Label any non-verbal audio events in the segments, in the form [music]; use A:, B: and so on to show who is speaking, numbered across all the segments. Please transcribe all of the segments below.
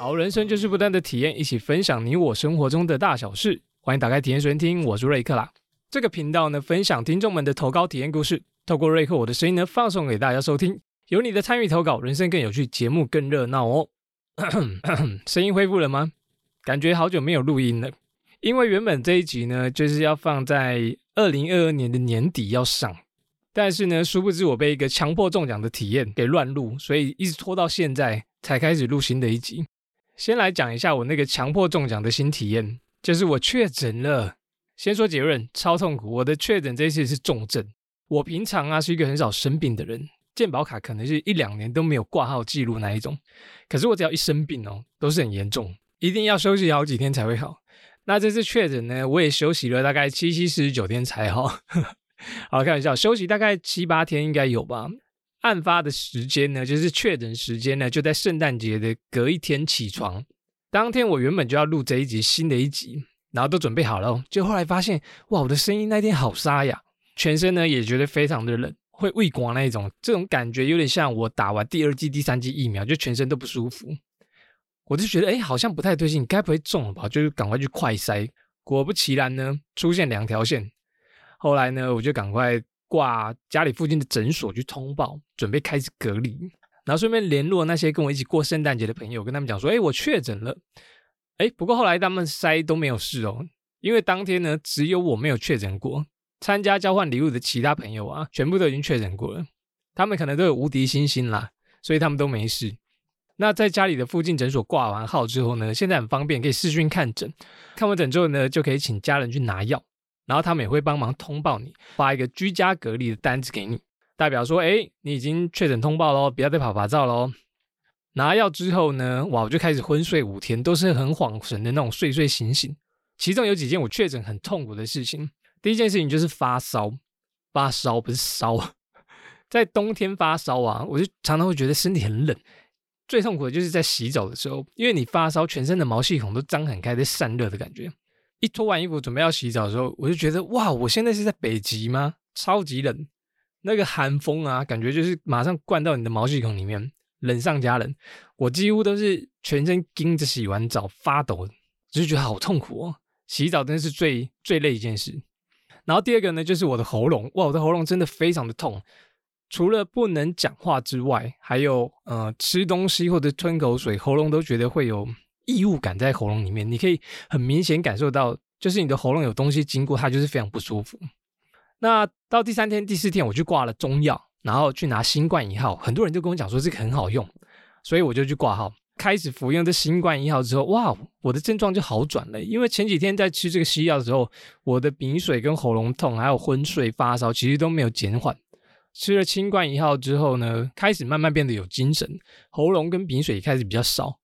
A: 好，人生就是不断的体验，一起分享你我生活中的大小事。欢迎打开体验收听，我是瑞克啦。这个频道呢，分享听众们的投稿体验故事，透过瑞克我的声音呢，放送给大家收听。有你的参与投稿，人生更有趣，节目更热闹哦。[coughs] 声音恢复了吗？感觉好久没有录音了，因为原本这一集呢，就是要放在二零二二年的年底要上，但是呢，殊不知我被一个强迫中奖的体验给乱录，所以一直拖到现在才开始录新的一集。先来讲一下我那个强迫中奖的新体验，就是我确诊了。先说结论，超痛苦。我的确诊这次是重症。我平常啊是一个很少生病的人，健保卡可能是一两年都没有挂号记录那一种。可是我只要一生病哦，都是很严重，一定要休息好几天才会好。那这次确诊呢，我也休息了大概七七四十九天才好。[laughs] 好，开玩笑，休息大概七八天应该有吧。案发的时间呢，就是确诊时间呢，就在圣诞节的隔一天起床。当天我原本就要录这一集新的一集，然后都准备好了，就后来发现，哇，我的声音那天好沙哑，全身呢也觉得非常的冷，会畏光那一种，这种感觉有点像我打完第二剂、第三剂疫苗，就全身都不舒服。我就觉得，哎，好像不太对劲，该不会中了吧？就赶快去快筛，果不其然呢，出现两条线。后来呢，我就赶快。挂家里附近的诊所去通报，准备开始隔离，然后顺便联络那些跟我一起过圣诞节的朋友，跟他们讲说：“哎，我确诊了。”哎，不过后来他们筛都没有事哦，因为当天呢，只有我没有确诊过。参加交换礼物的其他朋友啊，全部都已经确诊过了，他们可能都有无敌星星啦，所以他们都没事。那在家里的附近诊所挂完号之后呢，现在很方便，可以视讯看诊，看完诊之后呢，就可以请家人去拿药。然后他们也会帮忙通报你，发一个居家隔离的单子给你，代表说，哎，你已经确诊通报喽，不要再跑跑照喽。拿药之后呢，哇，我就开始昏睡五天，都是很恍神的那种睡睡醒醒。其中有几件我确诊很痛苦的事情，第一件事情就是发烧，发烧不是烧，[laughs] 在冬天发烧啊，我就常常会觉得身体很冷。最痛苦的就是在洗澡的时候，因为你发烧，全身的毛细孔都张很开，在散热的感觉。一脱完衣服准备要洗澡的时候，我就觉得哇，我现在是在北极吗？超级冷，那个寒风啊，感觉就是马上灌到你的毛细孔里面，冷上加冷。我几乎都是全身盯着洗完澡发抖，就觉得好痛苦哦。洗澡真的是最最累一件事。然后第二个呢，就是我的喉咙，哇，我的喉咙真的非常的痛，除了不能讲话之外，还有呃吃东西或者吞口水，喉咙都觉得会有。异物感在喉咙里面，你可以很明显感受到，就是你的喉咙有东西经过，它就是非常不舒服。那到第三天、第四天，我去挂了中药，然后去拿新冠一号，很多人就跟我讲说这个很好用，所以我就去挂号，开始服用这新冠一号之后，哇，我的症状就好转了。因为前几天在吃这个西药的时候，我的鼻水跟喉咙痛，还有昏睡、发烧，其实都没有减缓。吃了新冠一号之后呢，开始慢慢变得有精神，喉咙跟鼻水也开始比较少。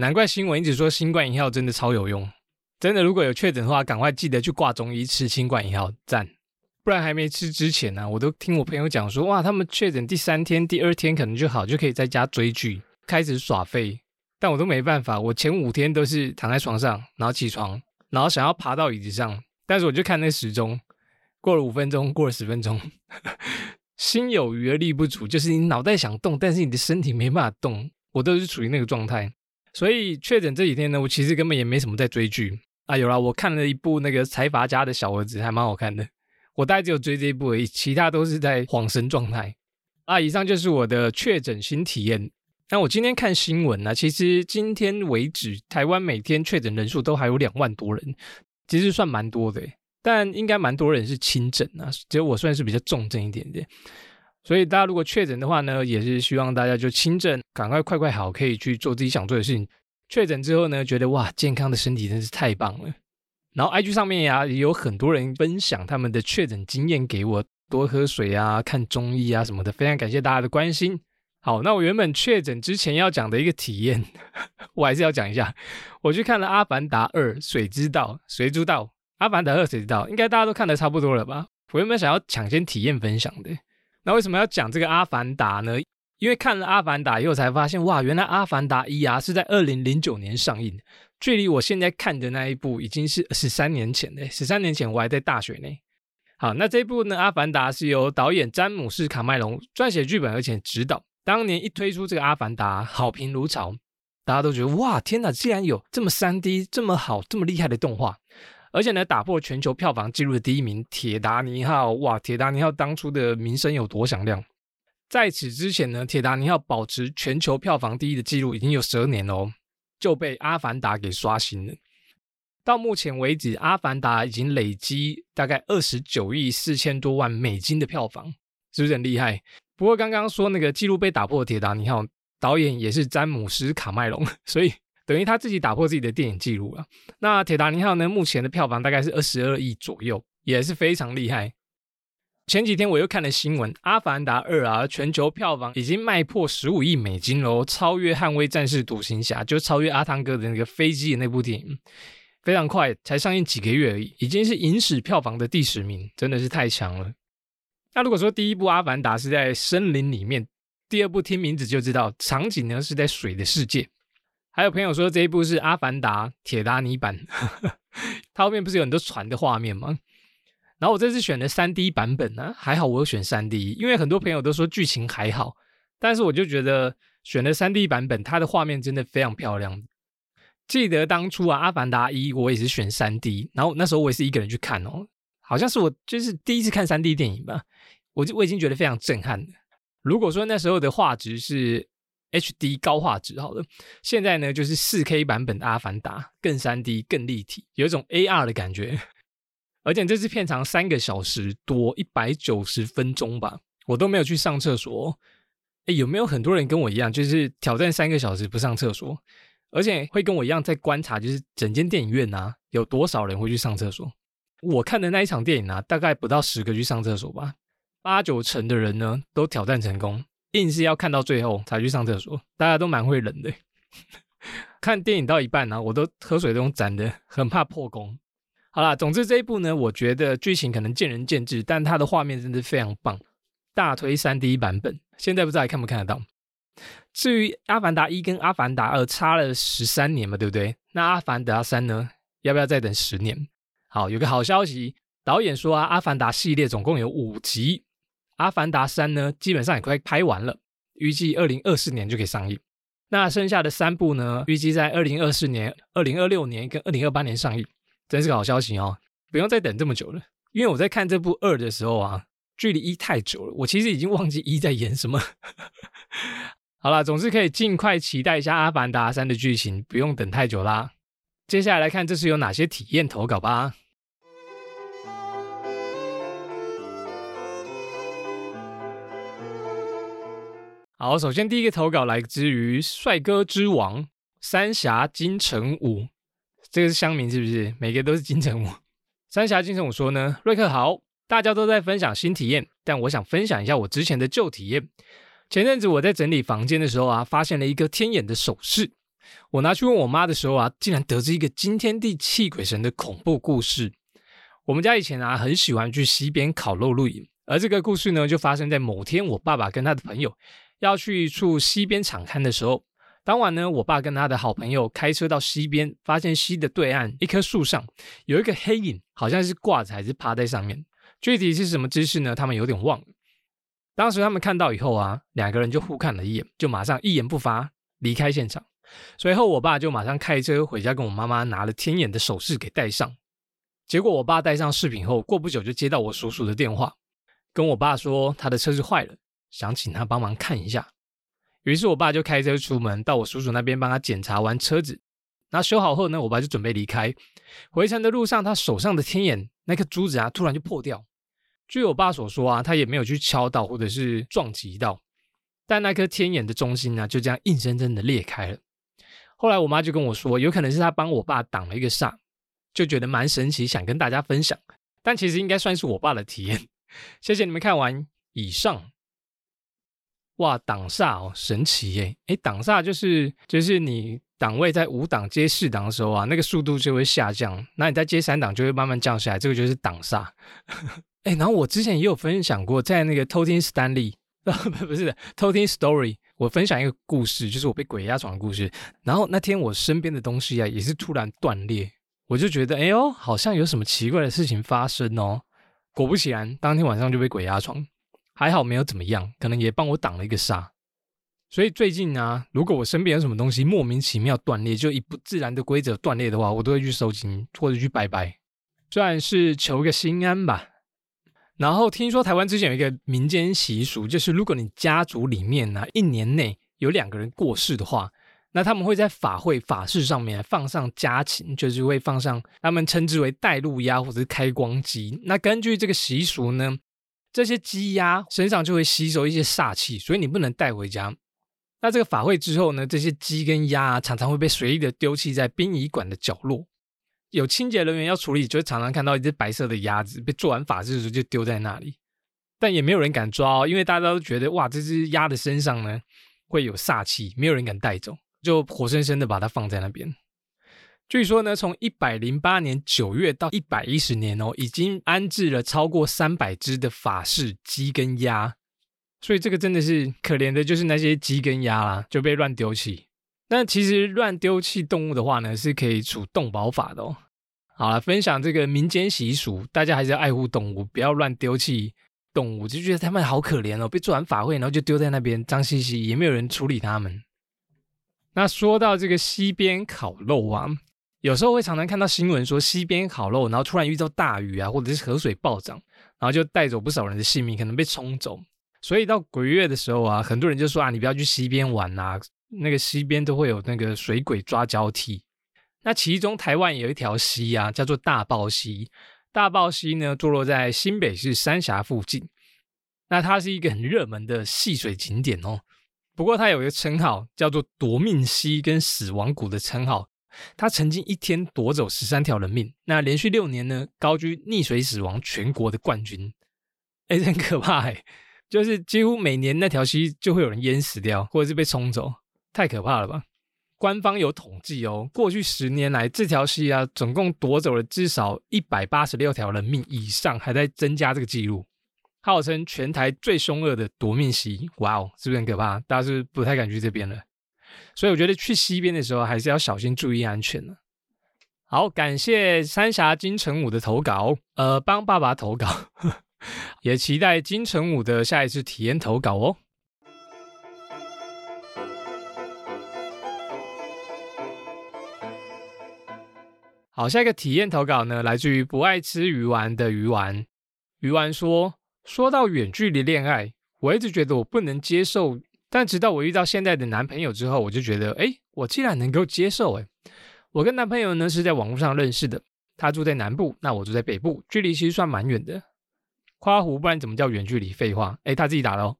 A: 难怪新闻一直说新冠一号真的超有用，真的如果有确诊的话，赶快记得去挂中医吃新冠一号，赞！不然还没吃之前呢，我都听我朋友讲说，哇，他们确诊第三天、第二天可能就好，就可以在家追剧，开始耍废。但我都没办法，我前五天都是躺在床上，然后起床，然后想要爬到椅子上，但是我就看那时钟，过了五分钟，过了十分钟，[laughs] 心有余而力不足，就是你脑袋想动，但是你的身体没办法动，我都是处于那个状态。所以确诊这几天呢，我其实根本也没什么在追剧啊。有了，我看了一部那个财阀家的小儿子，还蛮好看的。我大概只有追这一部而已，其他都是在恍神状态啊。以上就是我的确诊新体验。那我今天看新闻呢，其实今天为止，台湾每天确诊人数都还有两万多人，其实算蛮多的。但应该蛮多人是轻症啊，只有我算是比较重症一点点。所以大家如果确诊的话呢，也是希望大家就轻症，赶快快快好，可以去做自己想做的事情。确诊之后呢，觉得哇，健康的身体真是太棒了。然后 IG 上面呀，也有很多人分享他们的确诊经验给我，多喝水啊，看中医啊什么的，非常感谢大家的关心。好，那我原本确诊之前要讲的一个体验，[laughs] 我还是要讲一下。我去看了《阿凡达二：水之道》，谁知道《阿凡达二：水之道》应该大家都看的差不多了吧？我原本想要抢先体验分享的。那为什么要讲这个《阿凡达》呢？因为看了《阿凡达》以后才发现，哇，原来《阿凡达一》啊是在二零零九年上映，距离我现在看的那一部已经是十三年前嘞。十三年前我还在大学呢。好，那这部呢，《阿凡达》是由导演詹姆士·卡麦隆撰写剧本，而且指导。当年一推出这个《阿凡达》，好评如潮，大家都觉得哇，天哪，竟然有这么三 D 这么好这么厉害的动画，而且呢，打破全球票房纪录的第一名《铁达尼号》哇，《铁达尼号》当初的名声有多响亮？在此之前呢，《铁达尼号》保持全球票房第一的纪录已经有十二年喽，就被《阿凡达》给刷新了。到目前为止，《阿凡达》已经累积大概二十九亿四千多万美金的票房，是不是很厉害？不过刚刚说那个纪录被打破的《铁达尼号》。导演也是詹姆斯·卡麦隆，所以等于他自己打破自己的电影记录了。那《铁达尼号》呢？目前的票房大概是二十二亿左右，也是非常厉害。前几天我又看了新闻，《阿凡达二》啊，全球票房已经卖破十五亿美金喽，超越《捍卫战士：独行侠》，就超越阿汤哥的那个飞机的那部电影，非常快，才上映几个月而已，已经是影史票房的第十名，真的是太强了。那如果说第一部《阿凡达》是在森林里面，第二部听名字就知道，场景呢是在水的世界。还有朋友说这一部是《阿凡达》铁达尼版，[laughs] 它后面不是有很多船的画面吗？然后我这次选的三 D 版本呢，还好我有选三 D，因为很多朋友都说剧情还好，但是我就觉得选了三 D 版本，它的画面真的非常漂亮。记得当初啊，《阿凡达一》我也是选三 D，然后那时候我也是一个人去看哦，好像是我就是第一次看三 D 电影吧，我就我已经觉得非常震撼了。如果说那时候的画质是 HD 高画质，好了，现在呢就是四 K 版本的《阿凡达》，更三 D、更立体，有一种 AR 的感觉。[laughs] 而且这次片长三个小时多，一百九十分钟吧，我都没有去上厕所。哎，有没有很多人跟我一样，就是挑战三个小时不上厕所，而且会跟我一样在观察，就是整间电影院啊，有多少人会去上厕所？我看的那一场电影啊，大概不到十个去上厕所吧。八九成的人呢都挑战成功，硬是要看到最后才去上厕所，大家都蛮会忍的。[laughs] 看电影到一半呢，我都喝水都攒的，很怕破功。好啦，总之这一部呢，我觉得剧情可能见仁见智，但它的画面真的非常棒，大推三 D 版本。现在不知道还看不看得到。至于《阿凡达一》跟《阿凡达二》差了十三年嘛，对不对？那《阿凡达三》呢，要不要再等十年？好，有个好消息，导演说啊，《阿凡达》系列总共有五集。阿凡达三呢，基本上也快拍完了，预计二零二四年就可以上映。那剩下的三部呢，预计在二零二四年、二零二六年跟二零二八年上映，真是个好消息哦！不用再等这么久了。因为我在看这部二的时候啊，距离一太久了，我其实已经忘记一在演什么。[laughs] 好了，总之可以尽快期待一下《阿凡达三》的剧情，不用等太久啦。接下来来看这次有哪些体验投稿吧。好，首先第一个投稿来自于帅哥之王三峡金城武，这个是乡民是不是？每个都是金城武。三峡金城武说呢，瑞克好，大家都在分享新体验，但我想分享一下我之前的旧体验。前阵子我在整理房间的时候啊，发现了一个天眼的首饰，我拿去问我妈的时候啊，竟然得知一个惊天地泣鬼神的恐怖故事。我们家以前啊，很喜欢去溪边烤肉露营，而这个故事呢，就发生在某天我爸爸跟他的朋友。要去一处溪边敞看的时候，当晚呢，我爸跟他的好朋友开车到溪边，发现溪的对岸一棵树上有一个黑影，好像是挂着还是趴在上面，具体是什么姿势呢？他们有点忘了。当时他们看到以后啊，两个人就互看了一眼，就马上一言不发离开现场。随后我爸就马上开车回家，跟我妈妈拿了天眼的首饰给戴上。结果我爸戴上饰品后，过不久就接到我叔叔的电话，跟我爸说他的车子坏了。想请他帮忙看一下，于是我爸就开车出门到我叔叔那边帮他检查完车子，那修好后呢，我爸就准备离开。回程的路上，他手上的天眼那颗珠子啊，突然就破掉。据我爸所说啊，他也没有去敲到或者是撞击到，但那颗天眼的中心呢，就这样硬生生的裂开了。后来我妈就跟我说，有可能是他帮我爸挡了一个煞，就觉得蛮神奇，想跟大家分享。但其实应该算是我爸的体验。谢谢你们看完以上。哇，挡煞哦，神奇耶！哎，挡煞就是就是你档位在五档接四档的时候啊，那个速度就会下降，那你在接三档就会慢慢降下来，这个就是挡煞。[laughs] 哎，然后我之前也有分享过，在那个偷听 Stanley，[laughs] 不不是偷听 Story，我分享一个故事，就是我被鬼压床的故事。然后那天我身边的东西啊，也是突然断裂，我就觉得哎呦，好像有什么奇怪的事情发生哦。果不其然，当天晚上就被鬼压床。还好没有怎么样，可能也帮我挡了一个煞。所以最近呢，如果我身边有什么东西莫名其妙断裂，就以不自然的规则断裂的话，我都会去收金或者去拜拜，算是求个心安吧。然后听说台湾之前有一个民间习俗，就是如果你家族里面呢一年内有两个人过世的话，那他们会在法会法事上面放上家禽，就是会放上他们称之为带路鸭或者是开光鸡。那根据这个习俗呢，这些鸡鸭身上就会吸收一些煞气，所以你不能带回家。那这个法会之后呢，这些鸡跟鸭常常会被随意的丢弃在殡仪馆的角落。有清洁人员要处理，就会常常看到一只白色的鸭子被做完法事的时候就丢在那里，但也没有人敢抓，哦因为大家都觉得哇，这只鸭的身上呢会有煞气，没有人敢带走，就活生生的把它放在那边。据说呢，从一百零八年九月到一百一十年哦，已经安置了超过三百只的法式鸡跟鸭，所以这个真的是可怜的，就是那些鸡跟鸭啦，就被乱丢弃。那其实乱丢弃动物的话呢，是可以处动保法的哦。好了，分享这个民间习俗，大家还是要爱护动物，不要乱丢弃动物。就觉得他们好可怜哦，被做完法会，然后就丢在那边，脏兮兮，也没有人处理他们。那说到这个溪边烤肉啊，有时候会常常看到新闻说溪边烤肉，然后突然遇到大雨啊，或者是河水暴涨，然后就带走不少人的性命，可能被冲走。所以到鬼月的时候啊，很多人就说啊，你不要去溪边玩呐。那个溪边都会有那个水鬼抓交替，那其中台湾有一条溪啊，叫做大豹溪。大豹溪呢，坐落在新北市三峡附近。那它是一个很热门的戏水景点哦。不过它有一个称号，叫做夺命溪跟死亡谷的称号。他曾经一天夺走十三条人命，那连续六年呢，高居溺水死亡全国的冠军。哎，很可怕哎，就是几乎每年那条溪就会有人淹死掉，或者是被冲走。太可怕了吧！官方有统计哦，过去十年来，这条溪啊，总共夺走了至少一百八十六条人命以上，还在增加这个记录，号称全台最凶恶的夺命溪。哇哦，是不是很可怕？大家是不太敢去这边了。所以我觉得去西边的时候，还是要小心注意安全呢。好，感谢三峡金城武的投稿，呃，帮爸爸投稿，[laughs] 也期待金城武的下一次体验投稿哦。好，下一个体验投稿呢，来自于不爱吃鱼丸的鱼丸。鱼丸说：“说到远距离恋爱，我一直觉得我不能接受，但直到我遇到现在的男朋友之后，我就觉得，哎，我竟然能够接受。哎，我跟男朋友呢是在网络上认识的，他住在南部，那我住在北部，距离其实算蛮远的。夸胡，不然怎么叫远距离？废话，哎，他自己打的哦。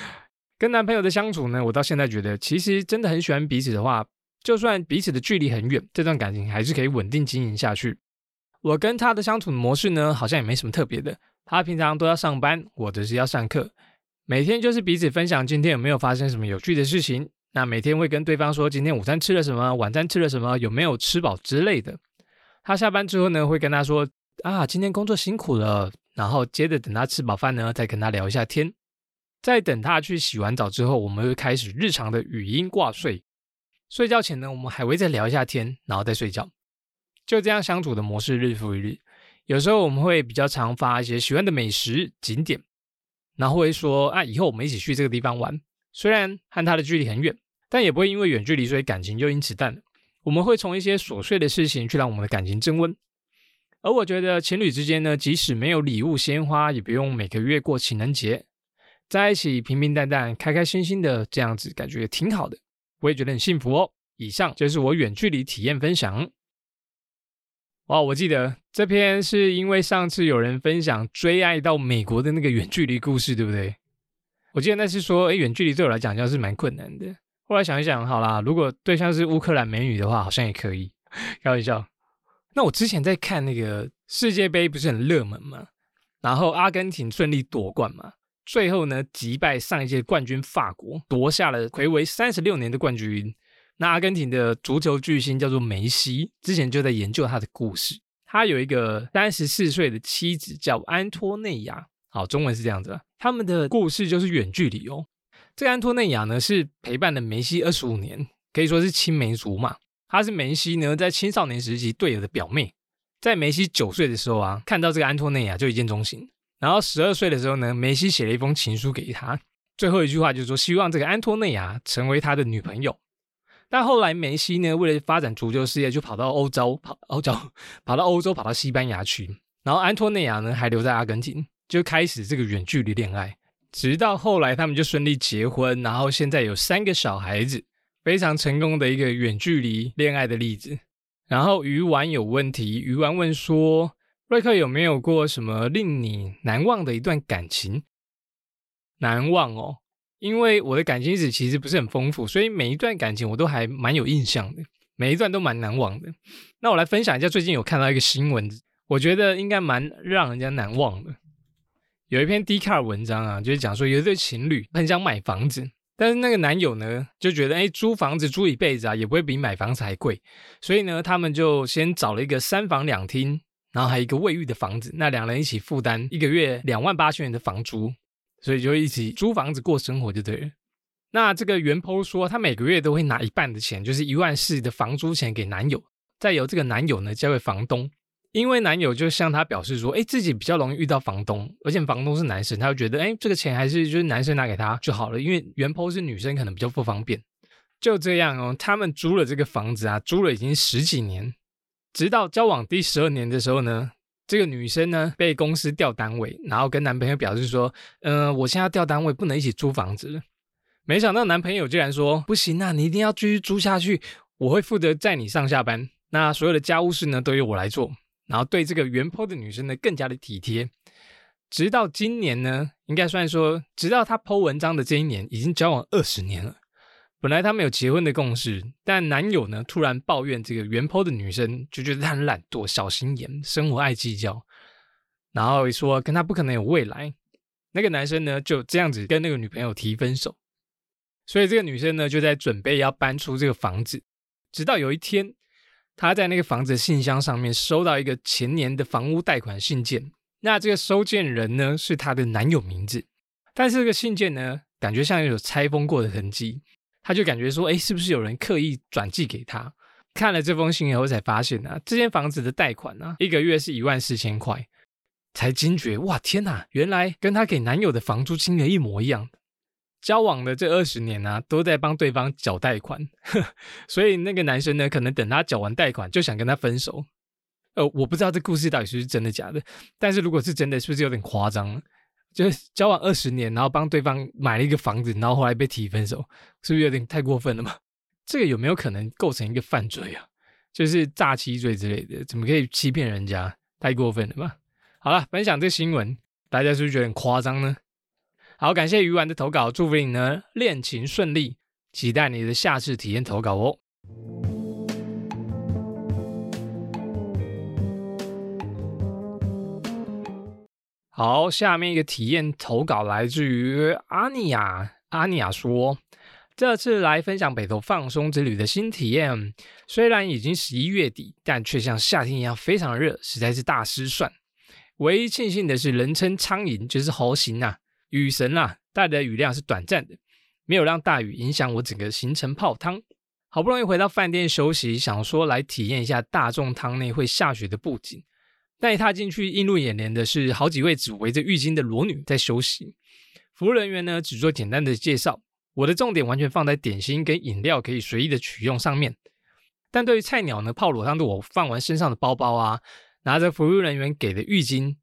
A: [laughs] 跟男朋友的相处呢，我到现在觉得，其实真的很喜欢彼此的话。”就算彼此的距离很远，这段感情还是可以稳定经营下去。我跟他的相处模式呢，好像也没什么特别的。他平常都要上班，我则是要上课。每天就是彼此分享今天有没有发生什么有趣的事情。那每天会跟对方说今天午餐吃了什么，晚餐吃了什么，有没有吃饱之类的。他下班之后呢，会跟他说啊，今天工作辛苦了。然后接着等他吃饱饭呢，再跟他聊一下天。在等他去洗完澡之后，我们会开始日常的语音挂睡。睡觉前呢，我们还会再聊一下天，然后再睡觉。就这样相处的模式日复一日。有时候我们会比较常发一些喜欢的美食景点，然后会说啊，以后我们一起去这个地方玩。虽然和他的距离很远，但也不会因为远距离所以感情就因此淡了。我们会从一些琐碎的事情去让我们的感情增温。而我觉得情侣之间呢，即使没有礼物鲜花，也不用每个月过情人节，在一起平平淡淡、开开心心的这样子，感觉也挺好的。我也觉得很幸福哦。以上就是我远距离体验分享。哇，我记得这篇是因为上次有人分享追爱到美国的那个远距离故事，对不对？我记得那是说，哎，远距离对我来讲像是蛮困难的。后来想一想，好啦，如果对象是乌克兰美女的话，好像也可以。开玩笑。那我之前在看那个世界杯，不是很热门吗？然后阿根廷顺利夺冠嘛。最后呢，击败上一届冠军法国，夺下了魁违三十六年的冠军。那阿根廷的足球巨星叫做梅西，之前就在研究他的故事。他有一个三十四岁的妻子叫安托内亚，好，中文是这样子。他们的故事就是远距离哦。这个安托内亚呢，是陪伴了梅西二十五年，可以说是青梅竹马。她是梅西呢在青少年时期队友的表妹，在梅西九岁的时候啊，看到这个安托内亚就一见钟情。然后十二岁的时候呢，梅西写了一封情书给他，最后一句话就是说，希望这个安托内亚成为他的女朋友。但后来梅西呢，为了发展足球事业，就跑到欧洲，跑欧洲，跑到欧洲，跑到西班牙去。然后安托内亚呢，还留在阿根廷，就开始这个远距离恋爱。直到后来，他们就顺利结婚，然后现在有三个小孩子，非常成功的一个远距离恋爱的例子。然后鱼丸有问题，鱼丸问说：“瑞克有没有过什么令你难忘的一段感情？”难忘哦，因为我的感情史其实不是很丰富，所以每一段感情我都还蛮有印象的，每一段都蛮难忘的。那我来分享一下，最近有看到一个新闻，我觉得应该蛮让人家难忘的。有一篇 d 卡尔文章啊，就是讲说有一对情侣很想买房子，但是那个男友呢就觉得，哎，租房子租一辈子啊，也不会比买房子还贵，所以呢，他们就先找了一个三房两厅，然后还有一个卫浴的房子，那两人一起负担一个月两万八千元的房租。所以就一起租房子过生活就对了。那这个袁坡说，他每个月都会拿一半的钱，就是一万四的房租钱给男友，再由这个男友呢交给房东。因为男友就向他表示说，哎，自己比较容易遇到房东，而且房东是男生，他就觉得，哎，这个钱还是就是男生拿给他就好了。因为袁坡是女生，可能比较不方便。就这样哦，他们租了这个房子啊，租了已经十几年，直到交往第十二年的时候呢。这个女生呢，被公司调单位，然后跟男朋友表示说：“嗯，我现在调单位，不能一起租房子了。”没想到男朋友竟然说：“不行啊，你一定要继续租下去，我会负责载你上下班，那所有的家务事呢，都由我来做。”然后对这个原坡的女生呢，更加的体贴。直到今年呢，应该算说，直到他剖文章的这一年，已经交往二十年了。本来他们有结婚的共识，但男友呢突然抱怨这个原剖的女生，就觉得她很懒惰、小心眼、生活爱计较，然后说跟他不可能有未来。那个男生呢就这样子跟那个女朋友提分手，所以这个女生呢就在准备要搬出这个房子。直到有一天，她在那个房子信箱上面收到一个前年的房屋贷款信件，那这个收件人呢是她的男友名字，但是这个信件呢感觉像有拆封过的痕迹。他就感觉说，哎，是不是有人刻意转寄给他？看了这封信以后，才发现呢，这间房子的贷款呢，一个月是一万四千块，才惊觉，哇，天哪，原来跟他给男友的房租金额一模一样。交往的这二十年呢，都在帮对方缴贷款，[laughs] 所以那个男生呢，可能等他缴完贷款，就想跟他分手。呃，我不知道这故事到底是不是真的假的，但是如果是真的，是不是有点夸张？就是交往二十年，然后帮对方买了一个房子，然后后来被提分手，是不是有点太过分了嘛？[laughs] 这个有没有可能构成一个犯罪啊？就是诈欺罪之类的，怎么可以欺骗人家？太过分了嘛？好了，分享这新闻，大家是不是觉得很夸张呢？好，感谢鱼丸的投稿，祝福你呢恋情顺利，期待你的下次体验投稿哦。好，下面一个体验投稿来自于阿尼亚。阿尼亚说：“这次来分享北投放松之旅的新体验，虽然已经十一月底，但却像夏天一样非常热，实在是大失算。唯一庆幸的是，人称苍蝇就是猴形啊，雨神啊，带来的雨量是短暂的，没有让大雨影响我整个行程泡汤。好不容易回到饭店休息，想说来体验一下大众汤内会下雪的布景。”但一踏进去，映入眼帘的是好几位只围着浴巾的裸女在休息。服务人员呢，只做简单的介绍。我的重点完全放在点心跟饮料可以随意的取用上面。但对于菜鸟呢，泡裸汤的我放完身上的包包啊，拿着服务人员给的浴巾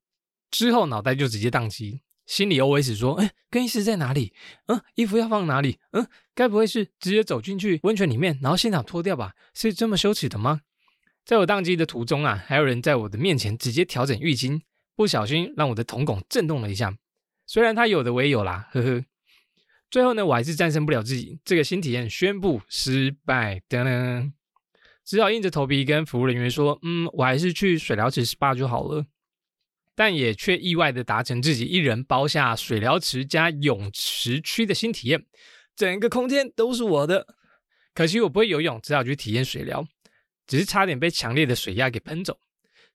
A: 之后，脑袋就直接宕机，心里 OS 说：“哎，更衣室在哪里？嗯，衣服要放哪里？嗯，该不会是直接走进去温泉里面，然后现场脱掉吧？是这么羞耻的吗？”在我宕机的途中啊，还有人在我的面前直接调整浴巾，不小心让我的瞳孔震动了一下。虽然他有的我也有啦，呵呵。最后呢，我还是战胜不了自己，这个新体验宣布失败。噔噔，只好硬着头皮跟服务人员说：“嗯，我还是去水疗池 SPA 就好了。”但也却意外的达成自己一人包下水疗池加泳池区的新体验，整个空间都是我的。可惜我不会游泳，只好去体验水疗。只是差点被强烈的水压给喷走，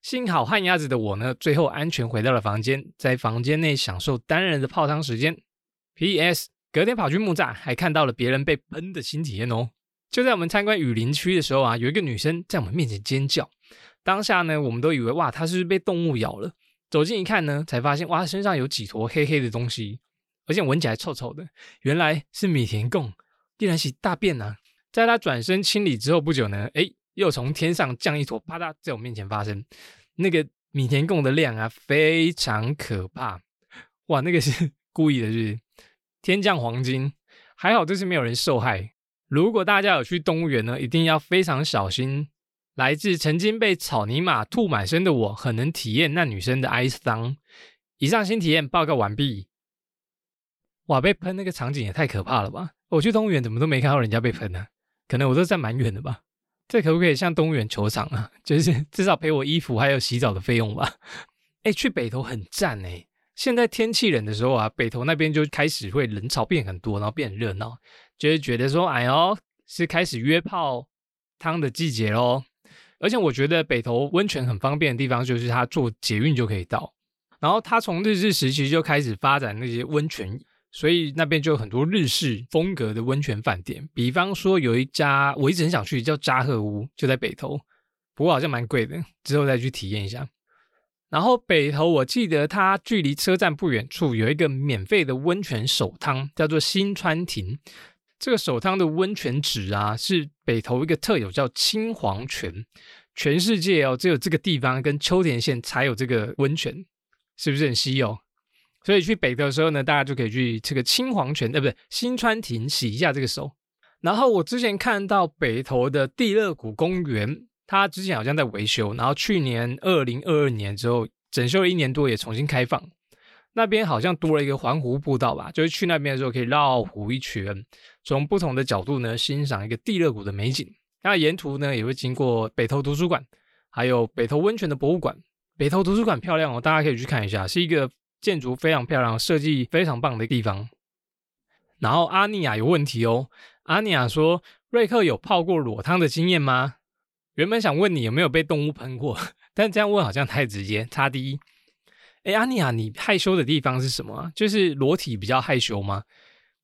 A: 幸好旱鸭子的我呢，最后安全回到了房间，在房间内享受单人的泡汤时间。P.S. 隔天跑去木栅，还看到了别人被喷的新体验哦。就在我们参观雨林区的时候啊，有一个女生在我们面前尖叫，当下呢，我们都以为哇，她是不是被动物咬了？走近一看呢，才发现哇，身上有几坨黑黑的东西，而且闻起来臭臭的。原来是米田共，竟然洗大便呢！在她转身清理之后不久呢，哎，又从天上降一坨，啪嗒，在我面前发生。那个米田共的量啊，非常可怕。哇，那个是 [laughs] 故意的，是天降黄金。还好这次没有人受害。如果大家有去动物园呢，一定要非常小心。来自曾经被草泥马吐满身的我，很能体验那女生的哀伤。以上新体验报告完毕。哇，被喷那个场景也太可怕了吧！我去动物园怎么都没看到人家被喷呢？可能我都站蛮远的吧。这可不可以像动物园球场啊？就是 [laughs] 至少赔我衣服还有洗澡的费用吧？[laughs] 哎，去北投很赞哎。现在天气冷的时候啊，北投那边就开始会人潮变很多，然后变很热闹，就是觉得说，哎呦，是开始约泡汤的季节喽。而且我觉得北投温泉很方便的地方，就是它坐捷运就可以到。然后它从日治时期就开始发展那些温泉，所以那边就有很多日式风格的温泉饭店。比方说有一家我一直很想去，叫扎赫屋，就在北投，不过好像蛮贵的，之后再去体验一下。然后北投，我记得它距离车站不远处有一个免费的温泉手汤，叫做新川亭。这个手汤的温泉池啊，是北投一个特有，叫青黄泉。全世界哦，只有这个地方跟秋田县才有这个温泉，是不是很稀有？所以去北投的时候呢，大家就可以去这个青黄泉，呃，不对，新川亭洗一下这个手。然后我之前看到北投的地热谷公园。它之前好像在维修，然后去年二零二二年之后整修了一年多，也重新开放。那边好像多了一个环湖步道吧，就是去那边的时候可以绕湖一圈，从不同的角度呢欣赏一个地热谷的美景。那沿途呢也会经过北投图书馆，还有北投温泉的博物馆。北投图书馆漂亮哦，大家可以去看一下，是一个建筑非常漂亮、设计非常棒的地方。然后阿尼亚有问题哦，阿尼亚说：瑞克有泡过裸汤的经验吗？原本想问你有没有被动物喷过，[laughs] 但这样问好像太直接。差第一，哎，阿尼亚，你害羞的地方是什么？就是裸体比较害羞吗？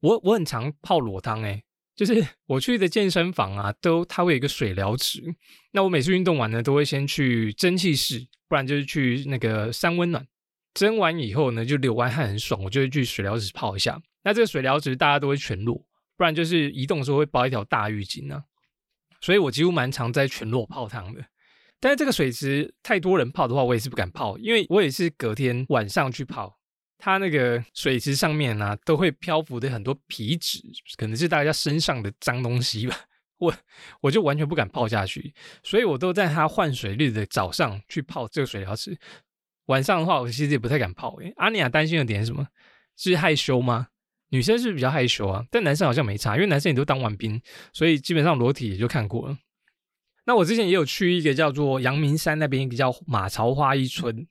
A: 我我很常泡裸汤，哎，就是我去的健身房啊，都它会有一个水疗池。那我每次运动完呢，都会先去蒸汽室，不然就是去那个三温暖。蒸完以后呢，就流完汗很爽，我就会去水疗池泡一下。那这个水疗池大家都会全裸，不然就是移动的时候会包一条大浴巾呢。所以我几乎蛮常在全裸泡汤的，但是这个水池太多人泡的话，我也是不敢泡，因为我也是隔天晚上去泡，它那个水池上面呢都会漂浮的很多皮脂，可能是大家身上的脏东西吧，[laughs] 我我就完全不敢泡下去，所以我都在它换水日的早上去泡这个水疗池，晚上的话我其实也不太敢泡。诶，阿尼亚担心的点是什么？是害羞吗？女生是比较害羞啊，但男生好像没差，因为男生也都当完兵，所以基本上裸体也就看过了。那我之前也有去一个叫做阳明山那边一个叫马槽花一村，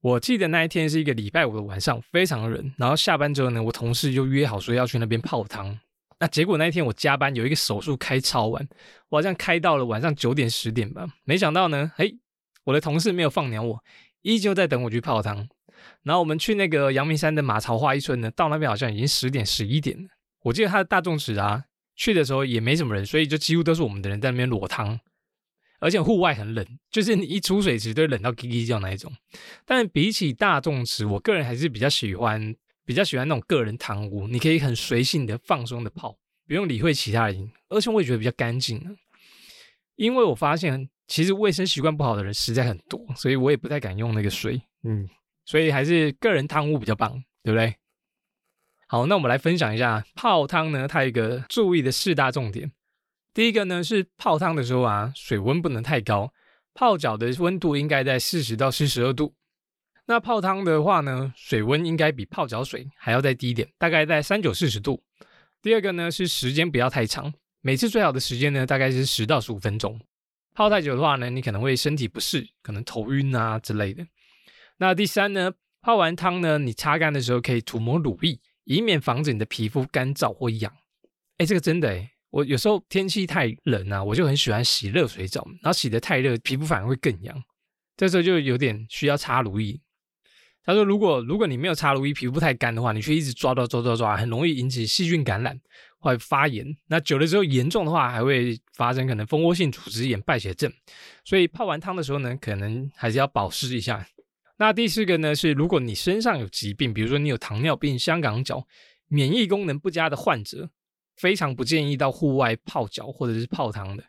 A: 我记得那一天是一个礼拜五的晚上，非常冷。然后下班之后呢，我同事就约好说要去那边泡汤。那结果那一天我加班，有一个手术开超晚，我好像开到了晚上九点十点吧。没想到呢，哎，我的同事没有放鸟我，依旧在等我去泡汤。然后我们去那个阳明山的马槽花一村呢，到那边好像已经十点十一点了。我记得它的大众池啊，去的时候也没什么人，所以就几乎都是我们的人在那边裸汤，而且户外很冷，就是你一出水池都冷到叽叽叫那一种。但比起大众池，我个人还是比较喜欢比较喜欢那种个人汤屋，你可以很随性的放松的泡，不用理会其他人，而且我也觉得比较干净。因为我发现其实卫生习惯不好的人实在很多，所以我也不太敢用那个水，嗯。所以还是个人汤屋比较棒，对不对？好，那我们来分享一下泡汤呢，它一个注意的四大重点。第一个呢是泡汤的时候啊，水温不能太高，泡脚的温度应该在四十到四十二度。那泡汤的话呢，水温应该比泡脚水还要再低一点，大概在三九四十度。第二个呢是时间不要太长，每次最好的时间呢大概是十到十五分钟。泡太久的话呢，你可能会身体不适，可能头晕啊之类的。那第三呢，泡完汤呢，你擦干的时候可以涂抹乳液，以免防止你的皮肤干燥或痒。哎，这个真的哎，我有时候天气太冷啊，我就很喜欢洗热水澡，然后洗得太热，皮肤反而会更痒。这时候就有点需要擦乳液。他说，如果如果你没有擦乳液，皮肤太干的话，你却一直抓抓抓抓抓，很容易引起细菌感染或发炎。那久了之后严重的话，还会发生可能蜂窝性组织炎、败血症。所以泡完汤的时候呢，可能还是要保湿一下。那第四个呢是，如果你身上有疾病，比如说你有糖尿病、香港脚、免疫功能不佳的患者，非常不建议到户外泡脚或者是泡汤的，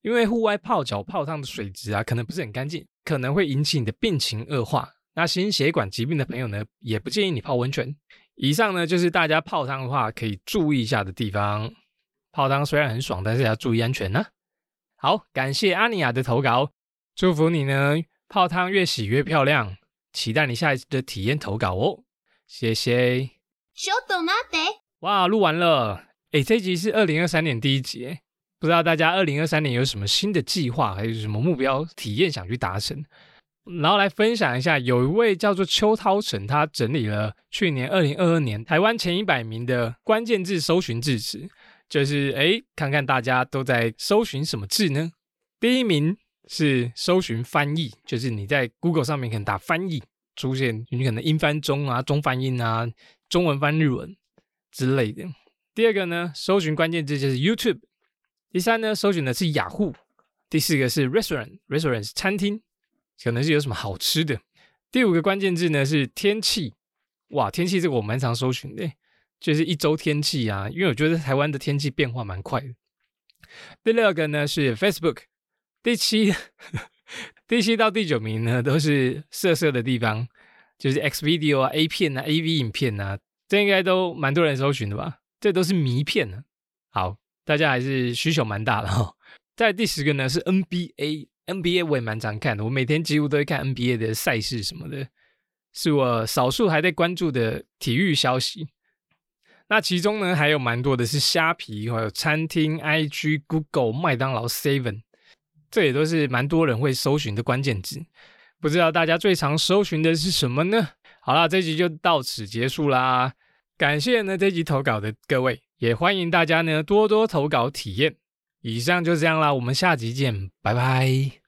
A: 因为户外泡脚泡汤的水质啊，可能不是很干净，可能会引起你的病情恶化。那心血管疾病的朋友呢，也不建议你泡温泉。以上呢就是大家泡汤的话可以注意一下的地方。泡汤虽然很爽，但是要注意安全呢。好，感谢阿尼亚的投稿，祝福你呢。泡汤越洗越漂亮，期待你下一次的体验投稿哦，谢谢。哇，录完了，哎，这集是二零二三年第一集，不知道大家二零二三年有什么新的计划，还有什么目标体验想去达成？然后来分享一下，有一位叫做邱涛成，他整理了去年二零二二年台湾前一百名的关键字搜寻字词，就是哎，看看大家都在搜寻什么字呢？第一名。是搜寻翻译，就是你在 Google 上面可能打翻译，出现你可能英翻中啊，中翻英啊，中文翻日文之类的。第二个呢，搜寻关键字就是 YouTube。第三呢，搜寻的是雅虎。第四个是 Restaurant，Restaurant 是餐厅，可能是有什么好吃的。第五个关键字呢是天气，哇，天气这个我蛮常搜寻的，就是一周天气啊，因为我觉得台湾的天气变化蛮快的。第六个呢是 Facebook。第七、第七到第九名呢，都是色色的地方，就是 X video 啊、A 片啊、AV 影片啊，这应该都蛮多人搜寻的吧？这都是迷片呢。好，大家还是需求蛮大的哈。在第十个呢是 NBA NBA 我也蛮常看的，我每天几乎都会看 NBA 的赛事什么的，是我少数还在关注的体育消息。那其中呢还有蛮多的是虾皮，还有餐厅、IG、Google、麦当劳、Seven。这也都是蛮多人会搜寻的关键字，不知道大家最常搜寻的是什么呢？好啦，这集就到此结束啦，感谢呢这集投稿的各位，也欢迎大家呢多多投稿体验。以上就这样啦，我们下集见，拜拜。